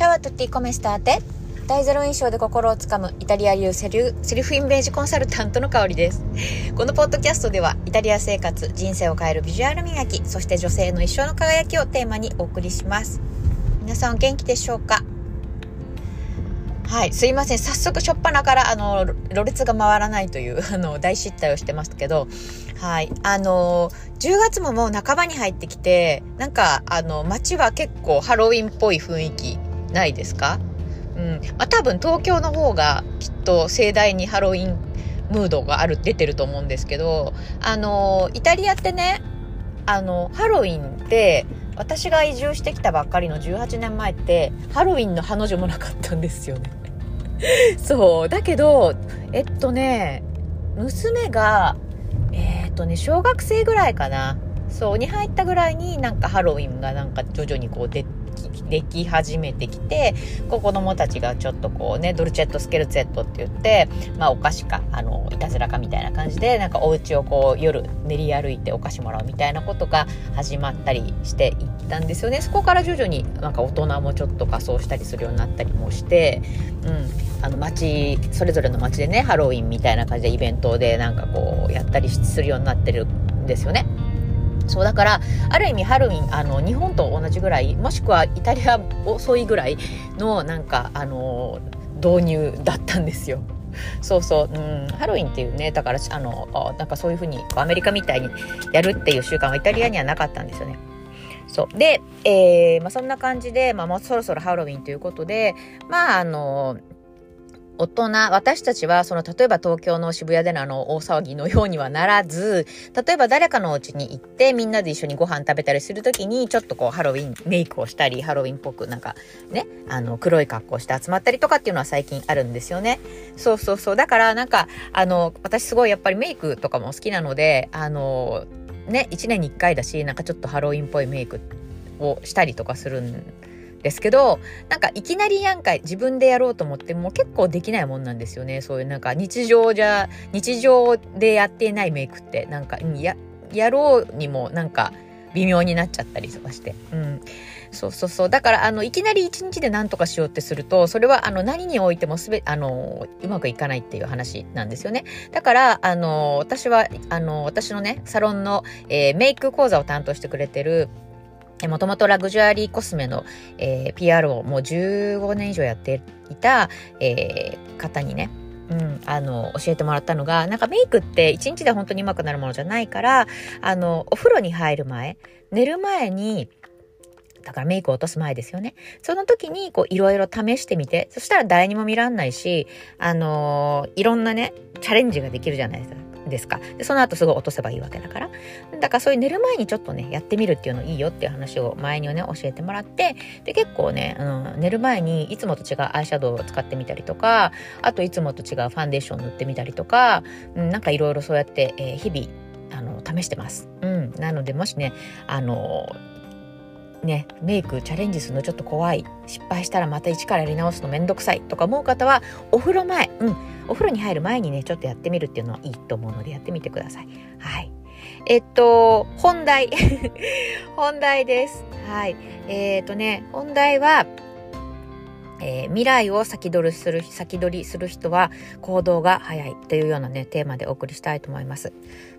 チャワトゥッティコメスターテ大ゼロ印象で心をつかむイタリア流セリセリフイメージコンサルタントの香りです。このポッドキャストではイタリア生活人生を変えるビジュアル磨きそして女性の一生の輝きをテーマにお送りします。皆さんお元気でしょうか？はい、すいません。早速、しょっぱなから、あの、ろれつが回らないという、あの、大失態をしてますけど、はい、あの、10月ももう半ばに入ってきて、なんか、あの、街は結構ハロウィンっぽい雰囲気ないですか？うん。まあ、多分東京の方がきっと盛大にハロウィンムードがある、出てると思うんですけど、あの、イタリアってね、あの、ハロウィンって、私が移住してきたばっかりの18年前ってハロウィンの彼女もなかったんですよね そう。だけど、えっとね、娘が、えー、っとね、小学生ぐらいかな。そう、に入ったぐらいになんかハロウィンがなんか徐々にこう出てでき始めてきて、こう子供たちがちょっとこうね、ドルチェットスケルツェットって言って、まあお菓子か、あの、いたずらかみたいな感じで、なんかお家をこう夜練り歩いてお菓子もらうみたいなことが始まったりしていったんですよね。そこから徐々になんか大人もちょっと仮装したりするようになったりもして、うん。あの街それぞれの街でねハロウィンみたいな感じでイベントでなんかこうやったりするようになってるんですよね。そうだからある意味ハロウィンあの日本と同じぐらいもしくはイタリア遅いぐらいのなんかあの導入だったんですよ。そうそう、うん、ハロウィンっていうねだからあのなんかそういうふうにアメリカみたいにやるっていう習慣はイタリアにはなかったんですよね。そうで、えーまあ、そんな感じで、まあ、もうそろそろハロウィンということでまああの大人、私たちは、その、例えば東京の渋谷でのあの、大騒ぎのようにはならず、例えば誰かのお家に行って、みんなで一緒にご飯食べたりするときに、ちょっとこう、ハロウィンメイクをしたり、ハロウィンっぽく、なんか、ね、あの、黒い格好して集まったりとかっていうのは最近あるんですよね。そうそうそう。だから、なんか、あの、私すごいやっぱりメイクとかも好きなので、あの、ね、1年に1回だし、なんかちょっとハロウィンっぽいメイクをしたりとかするんですけどなんかいきなりやんか自分でやろうと思っても結構できないもんなんですよねそういうなんか日常じゃ日常でやっていないメイクってなんかややろうにもなんか微妙になっちゃったりとかして。うんそうそうそう。だから、あの、いきなり一日で何とかしようってすると、それは、あの、何においてもすべ、あの、うまくいかないっていう話なんですよね。だから、あの、私は、あの、私のね、サロンの、えー、メイク講座を担当してくれてる、もともとラグジュアリーコスメの、えー、PR をもう15年以上やっていた、えー、方にね、うん、あの、教えてもらったのが、なんかメイクって一日で本当に上手くなるものじゃないから、あの、お風呂に入る前、寝る前に、だからメイクを落とす前ですよね。その時に、いろいろ試してみて、そしたら誰にも見らんないし、あの、いろんなね、チャレンジができるじゃないですか。ですか？でその後すぐ落とせばいいわけだから。だからそういう寝る前にちょっとねやってみるっていうのいいよっていう話を前にね教えてもらって。で結構ね、うん、寝る前にいつもと違うアイシャドウを使ってみたりとかあといつもと違うファンデーション塗ってみたりとか、うん、なんかいろいろそうやって、えー、日々あの試してます。うん、なのでもしねあのね、メイクチャレンジするのちょっと怖い。失敗したらまた一からやり直すのめんどくさいとか思う方はお風呂前、うん、お風呂に入る前にねちょっとやってみるっていうのはいいと思うのでやってみてください。はいえっと本題 本題です。はいえー、っとね本題はえー、未来を先取りする、先取りする人は行動が早いというようなね、テーマでお送りしたいと思います。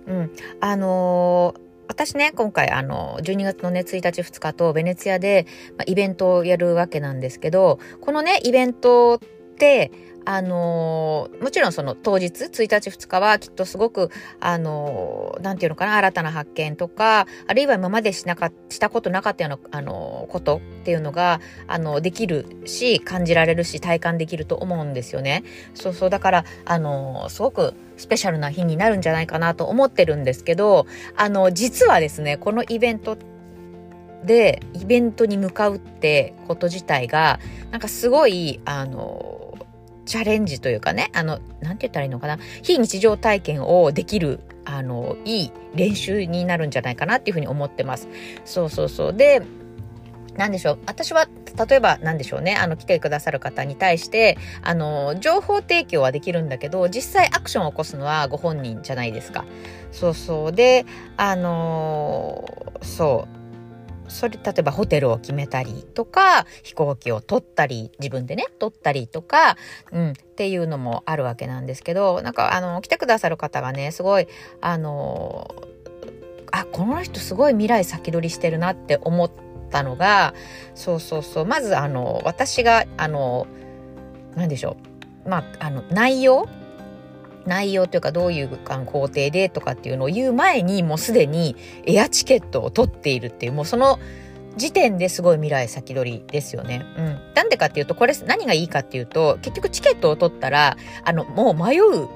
うん。あのー私ね、今回あの、12月のね、1日2日とベネツィアで、ま、イベントをやるわけなんですけど、このね、イベントって、あのー、もちろんその当日、1日2日はきっとすごく、あのー、なんていうのかな、新たな発見とか、あるいは今までしなか、したことなかったような、あのー、ことっていうのが、あの、できるし、感じられるし、体感できると思うんですよね。そうそう、だから、あのすごくスペシャルな日になるんじゃないかなと思ってるんですけど、あの、実はですね、このイベントで、イベントに向かうってこと自体が、なんかすごい、あのチャレンジというかね、あの、なんて言ったらいいのかな、非日常体験をできる、あの、いい練習になるんじゃないかなっていうふうに思ってます。そうそうそう。で、なんでしょう。私は、例えば、なんでしょうね。あの、来てくださる方に対して、あの、情報提供はできるんだけど、実際アクションを起こすのはご本人じゃないですか。そうそう。で、あのそう。それ、例えばホテルを決めたりとか、飛行機を取ったり、自分でね、取ったりとか、うん、っていうのもあるわけなんですけど、なんか、あの、来てくださる方がね、すごい、あの、あ、この人すごい未来先取りしてるなって思ったのが、そうそうそう、まず、あの、私が、あの、何でしょう、まあ、あの、内容内容というかどういう工程でとかっていうのを言う前にもうすでにエアチケットを取っているっていうもうその時点ですごい未来先取りですよね。うん。なんでかっていうとこれ何がいいかっていうと結局チケットを取ったらあのもう迷う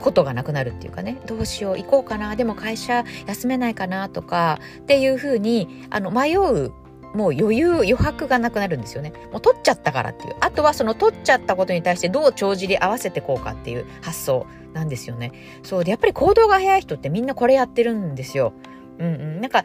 ことがなくなるっていうかねどうしよう行こうかなでも会社休めないかなとかっていうふうにあの迷うもう余裕、余白がなくなるんですよね。もう取っちゃったからっていう。あとはその取っちゃったことに対してどう帳尻合わせてこうかっていう発想なんですよね。そうで、やっぱり行動が早い人ってみんなこれやってるんですよ。うんうん。なんか、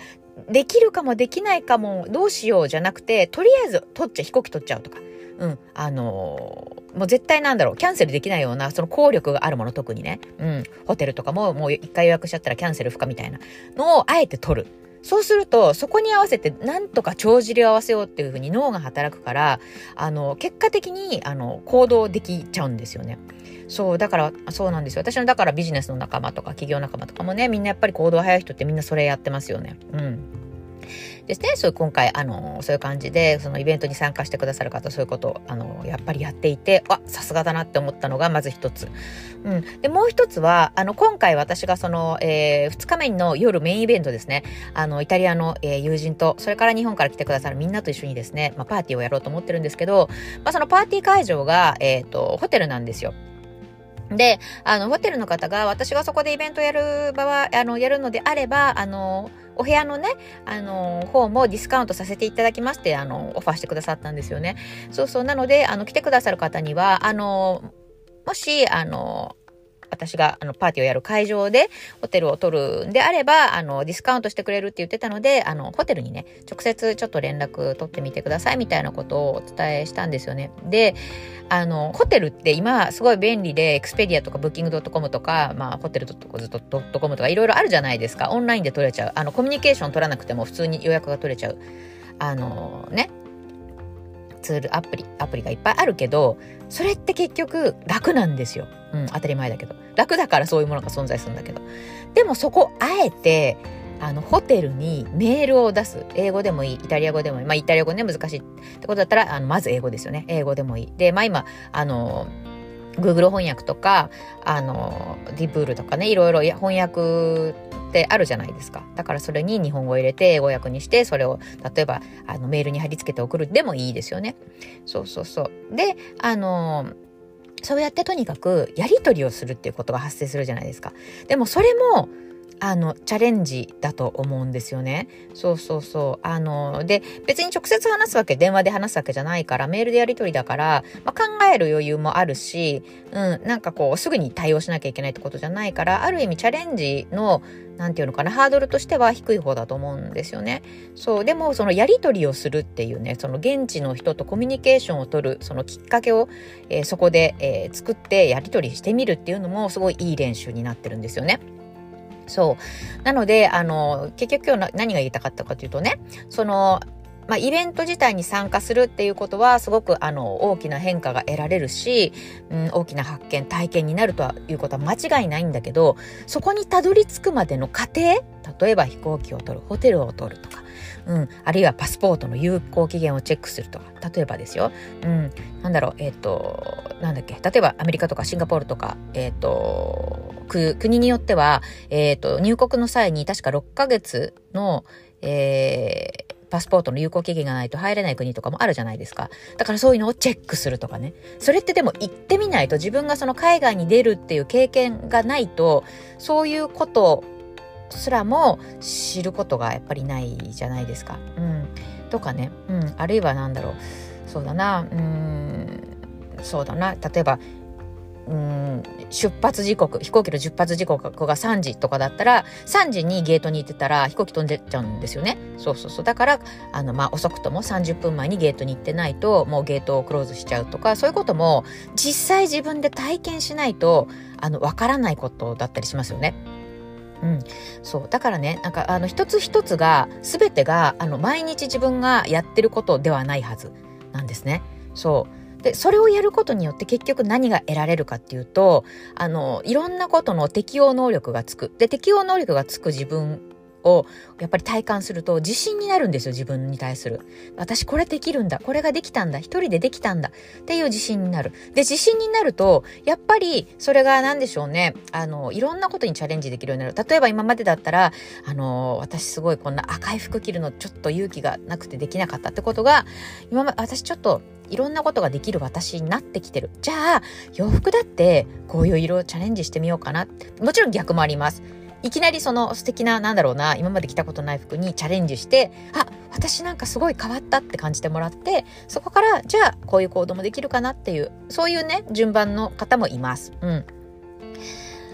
できるかもできないかもどうしようじゃなくて、とりあえず取っちゃ、飛行機取っちゃうとか。うん。あのー、もう絶対なんだろう、キャンセルできないような、その効力があるもの特にね。うん。ホテルとかももう一回予約しちゃったらキャンセル不可みたいなのをあえて取る。そうすると、そこに合わせて、なんとか帳尻を合わせようっていうふうに脳が働くから、あの、結果的に、あの、行動できちゃうんですよね。そう、だから、そうなんですよ。私の、だからビジネスの仲間とか企業仲間とかもね、みんなやっぱり行動早い人ってみんなそれやってますよね。うん。ですね。そう今回、あの、そういう感じで、そのイベントに参加してくださる方、そういうことを、あの、やっぱりやっていて、あ、さすがだなって思ったのが、まず一つ。うん。で、もう一つは、あの、今回私がその、えー、2日目の夜メインイベントですね、あの、イタリアの、えー、友人と、それから日本から来てくださるみんなと一緒にですね、まあ、パーティーをやろうと思ってるんですけど、まあ、そのパーティー会場が、えっ、ー、と、ホテルなんですよ。で、あの、ホテルの方が、私がそこでイベントやる場は、あの、やるのであれば、あの、お部屋のね、あの、方もディスカウントさせていただきまして、あの、オファーしてくださったんですよね。そうそう。なので、あの、来てくださる方には、あの、もし、あの、私があのパーティーをやる会場でホテルを取るんであれば、あの、ディスカウントしてくれるって言ってたので、あの、ホテルにね、直接ちょっと連絡取ってみてくださいみたいなことをお伝えしたんですよね。で、あの、ホテルって今すごい便利で、エクスペディアとかブッキング .com とか、まあ、ホテル .com とかいろいろあるじゃないですか。オンラインで取れちゃう。あの、コミュニケーション取らなくても普通に予約が取れちゃう。あのね、ツール、アプリ、アプリがいっぱいあるけど、それって結局楽なんですよ。うん、当たり前だけど。楽だからそういうものが存在するんだけど。でもそこ、あえて、あの、ホテルにメールを出す。英語でもいい。イタリア語でもいい。まあ、イタリア語ね、難しいってことだったら、あの、まず英語ですよね。英語でもいい。で、まあ今、あの、Google 翻訳とか、あの、ディプールとかね、いろいろ翻訳ってあるじゃないですか。だからそれに日本語を入れて英語訳にして、それを例えばあのメールに貼り付けて送るでもいいですよね。そうそうそう。で、あの、そうやってとにかくやり取りをするっていうことが発生するじゃないですか。でもそれもあの、チャレンジだと思うんですよね。そうそうそう。あの、で、別に直接話すわけ、電話で話すわけじゃないから、メールでやり取りだから、まあ、考える余裕もあるし、うん、なんかこう、すぐに対応しなきゃいけないってことじゃないから、ある意味チャレンジの、なんていうのかな、ハードルとしては低い方だと思うんですよね。そう、でもそのやり取りをするっていうね、その現地の人とコミュニケーションを取る、そのきっかけを、えー、そこで、えー、作ってやり取りしてみるっていうのもすごいいい練習になってるんですよね。そう。なので、あの、結局今日何が言いたかったかというとね、その、まあ、イベント自体に参加するっていうことはすごくあの大きな変化が得られるし、うん、大きな発見体験になるということは間違いないんだけどそこにたどり着くまでの過程例えば飛行機を取るホテルを取るとか、うん、あるいはパスポートの有効期限をチェックするとか。例えばですよ、うん、なんだろう。えっ、ー、となんだっけ。例えばアメリカとかシンガポールとかえっ、ー、と国によっては、えっ、ー、と、入国の際に確か6ヶ月の、えー、パスポートの有効期限がないと入れない国とかもあるじゃないですか。だからそういうのをチェックするとかね。それってでも行ってみないと自分がその海外に出るっていう経験がないと、そういうことすらも知ることがやっぱりないじゃないですか。うん。とかね。うん。あるいはなんだろう。そうだな。うん。そうだな。例えば、うん出発時刻飛行機の出発時刻が3時とかだったら3時にゲートに行ってたら飛行機飛んでっちゃうんですよねそうそうそうだからあのまあ遅くとも30分前にゲートに行ってないともうゲートをクローズしちゃうとかそういうことも実際自分で体験しないとあのわからないことだったりしますよねうん。そう。だからね、なんか、あの、一つ一つが、すべてが、あの、毎日自分がやってることではないはずなんですね。そう。で、それをやることによって結局何が得られるかっていうと、あの、いろんなことの適応能力がつく。で、適応能力がつく自分をやっぱり体感すると自信になるんですよ自分に対する私これできるんだこれができたんだ一人でできたんだっていう自信になるで自信になるとやっぱりそれが何でしょうねあのいろんなことにチャレンジできるようになる例えば今までだったらあの私すごいこんな赤い服着るのちょっと勇気がなくてできなかったってことが今まで私ちょっといろんなことができる私になってきてる。じゃあ、洋服だってこういう色をチャレンジしてみようかな。もちろん逆もあります。いきなりその素敵な、なんだろうな、今まで着たことない服にチャレンジして、あ、私なんかすごい変わったって感じてもらって、そこから、じゃあ、こういう行動もできるかなっていう、そういうね、順番の方もいます。うん。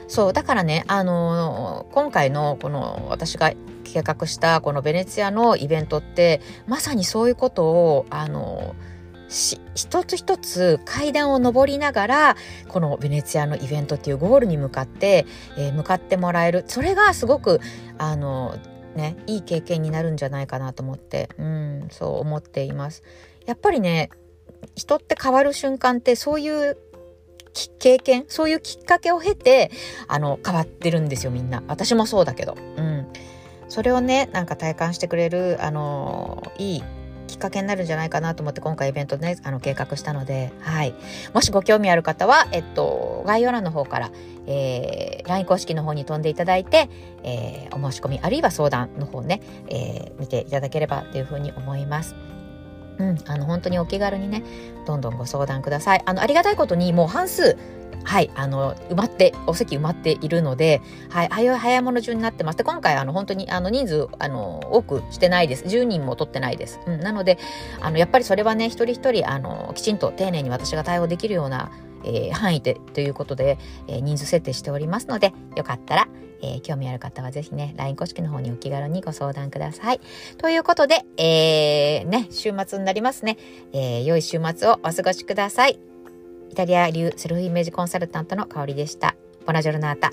そう、だからね、あのー、今回のこの私が計画したこのベネツィアのイベントって、まさにそういうことを、あのー一つ一つ階段を上りながらこのベネツィアのイベントっていうゴールに向かって、えー、向かってもらえる。それがすごくあのねいい経験になるんじゃないかなと思ってうんそう思っています。やっぱりね人って変わる瞬間ってそういう経験そういうきっかけを経てあの変わってるんですよみんな。私もそうだけど。うん。それをねなんか体感してくれるあのいいきっかけになるんじゃないかなと思って今回イベントね、あの計画したので、はい。もしご興味ある方は、えっと、概要欄の方から、えー、LINE 公式の方に飛んでいただいて、えー、お申し込み、あるいは相談の方ね、えー、見ていただければというふうに思います。うん、あの、本当にお気軽にね、どんどんご相談ください。あの、ありがたいことに、もう半数、はい、あの、埋まって、お席埋まっているので、はい、早い早いもの順になってます。で、今回、あの、本当に、あの、人数、あの、多くしてないです。10人も取ってないです。うん、なので、あの、やっぱりそれはね、一人一人、あの、きちんと丁寧に私が対応できるような、えー、範囲で、ということで、えー、人数設定しておりますので、よかったら、えー、興味ある方はぜひね、LINE 公式の方にお気軽にご相談ください。ということで、えー、ね、週末になりますね。えー、良い週末をお過ごしください。イタリア流セルフイメージコンサルタントの香りでした。ボナジョルナータ。